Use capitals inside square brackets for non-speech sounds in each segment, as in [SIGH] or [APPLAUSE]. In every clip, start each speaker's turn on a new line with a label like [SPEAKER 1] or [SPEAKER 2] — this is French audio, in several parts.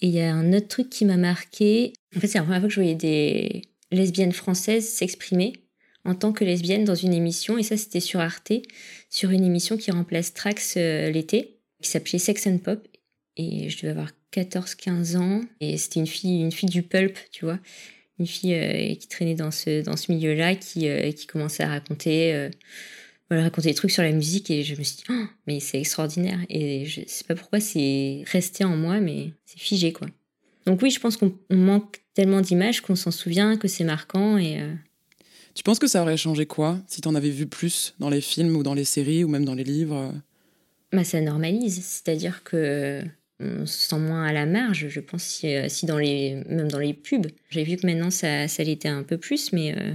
[SPEAKER 1] Et il y a un autre truc qui m'a marqué. En fait, c'est la première fois que je voyais des lesbiennes françaises s'exprimer en tant que lesbiennes dans une émission. Et ça, c'était sur Arte, sur une émission qui remplace Trax euh, l'été, qui s'appelait Sex and Pop. Et je devais avoir 14-15 ans. Et c'était une fille, une fille du pulp, tu vois. Une fille euh, qui traînait dans ce, dans ce milieu-là, qui, euh, qui commençait à raconter voilà, raconter des trucs sur la musique et je me suis dit, oh, mais c'est extraordinaire. Et je sais pas pourquoi c'est resté en moi, mais c'est figé, quoi. Donc oui, je pense qu'on manque tellement d'images qu'on s'en souvient, que c'est marquant et... Euh,
[SPEAKER 2] tu penses que ça aurait changé quoi si tu en avais vu plus dans les films ou dans les séries ou même dans les livres
[SPEAKER 1] bah, Ça normalise, c'est-à-dire que on se sent moins à la marge, je pense, si, euh, si dans les, même dans les pubs. J'ai vu que maintenant ça, ça l'était un peu plus, mais euh,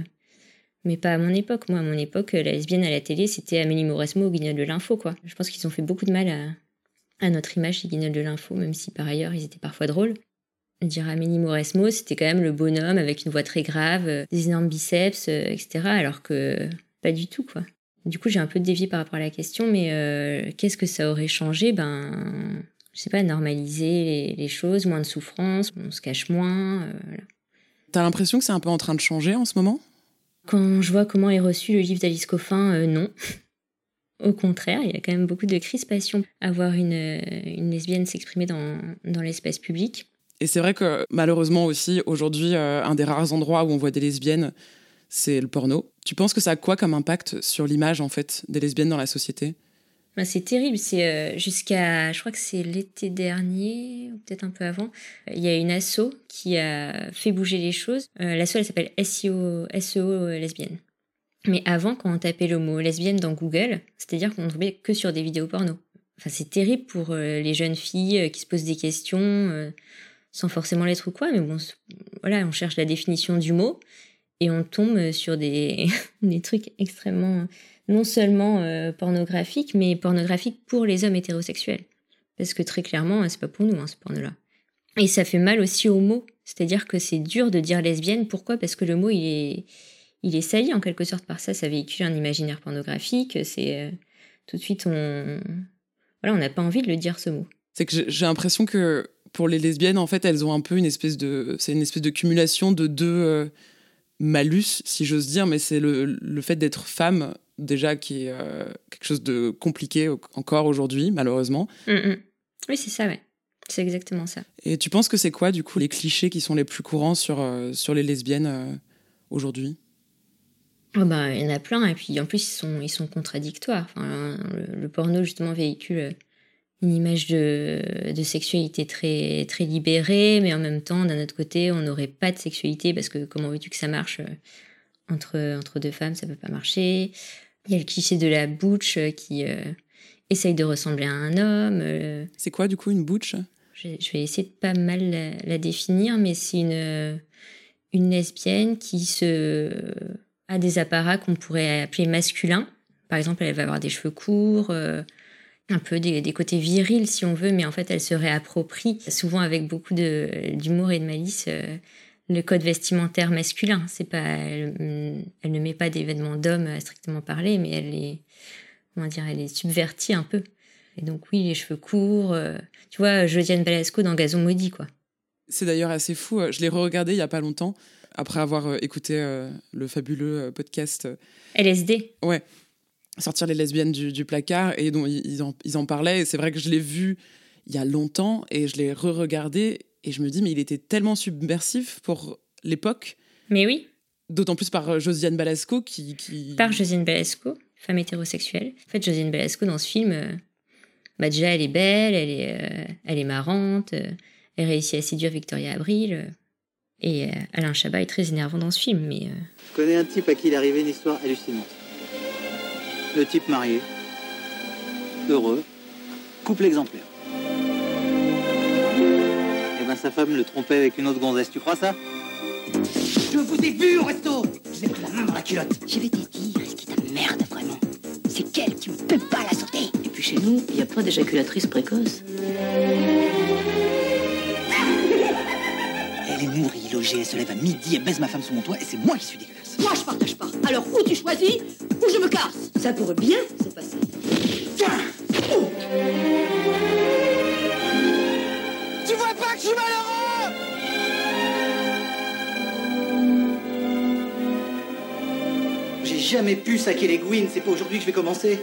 [SPEAKER 1] mais pas à mon époque. Moi, à mon époque, la lesbienne à la télé, c'était Amélie Mauresmo au Guignol de l'Info, quoi. Je pense qu'ils ont fait beaucoup de mal à, notre image des Guignol de l'Info, même si par ailleurs, ils étaient parfois drôles. Dire Amélie Mauresmo, c'était quand même le bonhomme avec une voix très grave, euh, des énormes biceps, euh, etc. Alors que pas du tout, quoi. Du coup, j'ai un peu dévié par rapport à la question, mais euh, qu'est-ce que ça aurait changé? Ben, je sais pas, normaliser les, choses, moins de souffrance, on se cache moins.
[SPEAKER 2] T'as l'impression que c'est un peu en train de changer en ce moment?
[SPEAKER 1] Quand je vois comment est reçu le livre d'Alice Coffin, euh, non. [LAUGHS] Au contraire, il y a quand même beaucoup de crispation à voir une, euh, une lesbienne s'exprimer dans, dans l'espace public.
[SPEAKER 2] Et c'est vrai que malheureusement aussi, aujourd'hui, euh, un des rares endroits où on voit des lesbiennes, c'est le porno. Tu penses que ça a quoi comme impact sur l'image en fait des lesbiennes dans la société?
[SPEAKER 1] Bah, c'est terrible. C'est euh, jusqu'à, je crois que c'est l'été dernier ou peut-être un peu avant, il y a une asso qui a fait bouger les choses. Euh, l'asso elle s'appelle SEO, SEO euh, lesbienne. Mais avant, quand on tapait le mot lesbienne dans Google, c'est-à-dire qu'on tombait que sur des vidéos porno. Enfin, c'est terrible pour les jeunes filles qui se posent des questions sans forcément l'être ou quoi. Mais bon, voilà, on cherche la définition du mot et on tombe sur des, [LAUGHS] des trucs extrêmement non seulement euh, pornographique, mais pornographique pour les hommes hétérosexuels. Parce que très clairement, c'est pas pour nous, hein, ce porno-là. Et ça fait mal aussi au mot. C'est-à-dire que c'est dur de dire lesbienne. Pourquoi? Parce que le mot, il est, il est sali en quelque sorte par ça. Ça véhicule un imaginaire pornographique. C'est euh, tout de suite, on, voilà, on n'a pas envie de le dire ce mot.
[SPEAKER 2] C'est que j'ai l'impression que pour les lesbiennes, en fait, elles ont un peu une espèce de, c'est une espèce de cumulation de deux euh, malus, si j'ose dire, mais c'est le, le fait d'être femme déjà qui est euh, quelque chose de compliqué encore aujourd'hui, malheureusement.
[SPEAKER 1] Mm, mm. Oui, c'est ça, ouais. C'est exactement ça.
[SPEAKER 2] Et tu penses que c'est quoi, du coup, les clichés qui sont les plus courants sur, euh, sur les lesbiennes euh, aujourd'hui?
[SPEAKER 1] Oh bah, Il y en a plein, et puis en plus, ils sont, ils sont contradictoires. Enfin, le, porno, justement, véhicule une image de, de, sexualité très, très libérée, mais en même temps, d'un autre côté, on n'aurait pas de sexualité, parce que comment veux-tu que ça marche entre, entre deux femmes, ça peut pas marcher. Il y a le cliché de la butch euh, qui euh, essaye de ressembler à un homme. Euh.
[SPEAKER 2] C'est quoi du coup une butch?
[SPEAKER 1] Je, vais essayer de pas mal la, définir, mais c'est une, une lesbienne qui se, a des apparats qu'on pourrait appeler masculins. Par exemple, elle va avoir des cheveux courts, un peu des, des, côtés virils si on veut, mais en fait, elle se réapproprie, souvent avec beaucoup d'humour et de malice, le code vestimentaire masculin. C'est pas, elle, ne met pas d'événements d'hommes à strictement parler, mais elle est, comment dire, elle est subvertie un peu. Et donc oui, les cheveux courts. Euh, tu vois, Josiane Balasco dans Gazon maudit, quoi.
[SPEAKER 2] C'est d'ailleurs assez fou. Euh, je l'ai re-regardé il y a pas longtemps après avoir euh, écouté le fabuleux podcast
[SPEAKER 1] LSD.
[SPEAKER 2] Ouais. Sortir les lesbiennes du, placard et dont ils en, ils en parlaient. Et c'est vrai que je l'ai vu il y a longtemps et je l'ai re-regardé et je me dis, mais il était tellement subversif pour l'époque.
[SPEAKER 1] Mais oui.
[SPEAKER 2] D'autant plus par euh, Josiane Balasco qui,
[SPEAKER 1] Par Josiane Balasco, femme hétérosexuelle. En fait, Josiane Balasco, dans ce film, euh, bah déjà, elle est belle, elle est, euh, elle est marrante, elle réussit à séduire Victoria Abril. et Alain Chabat est très énervant dans ce film, mais...
[SPEAKER 3] Je connais un type à qui il est arrivé une histoire hallucinante. Le type marié, heureux, couple exemplaire sa femme le trompait avec une autre gonzesse. Tu crois ça?
[SPEAKER 4] Je vous ai vu au resto Je pris la main dans la culotte.
[SPEAKER 5] Je vais te dire, est-ce que ta merde, vraiment C'est qu'elle qui ne peut pas la sauter.
[SPEAKER 6] Et puis chez nous, il n'y a pas d'éjaculatrice précoce. [LAUGHS]
[SPEAKER 4] Elle est nourrie, logée, elle se lève à midi, elle baise ma femme sous mon toit et c'est moi qui suis dégueulasse.
[SPEAKER 5] Moi, je partage pas. Alors, ou tu choisis, ou je me casse? Ça pourrait bien se passer.
[SPEAKER 4] Tu vois pas
[SPEAKER 5] que je suis malheureux
[SPEAKER 7] J'ai jamais pu saquer les Gwyn, c'est pas aujourd'hui que je vais commencer.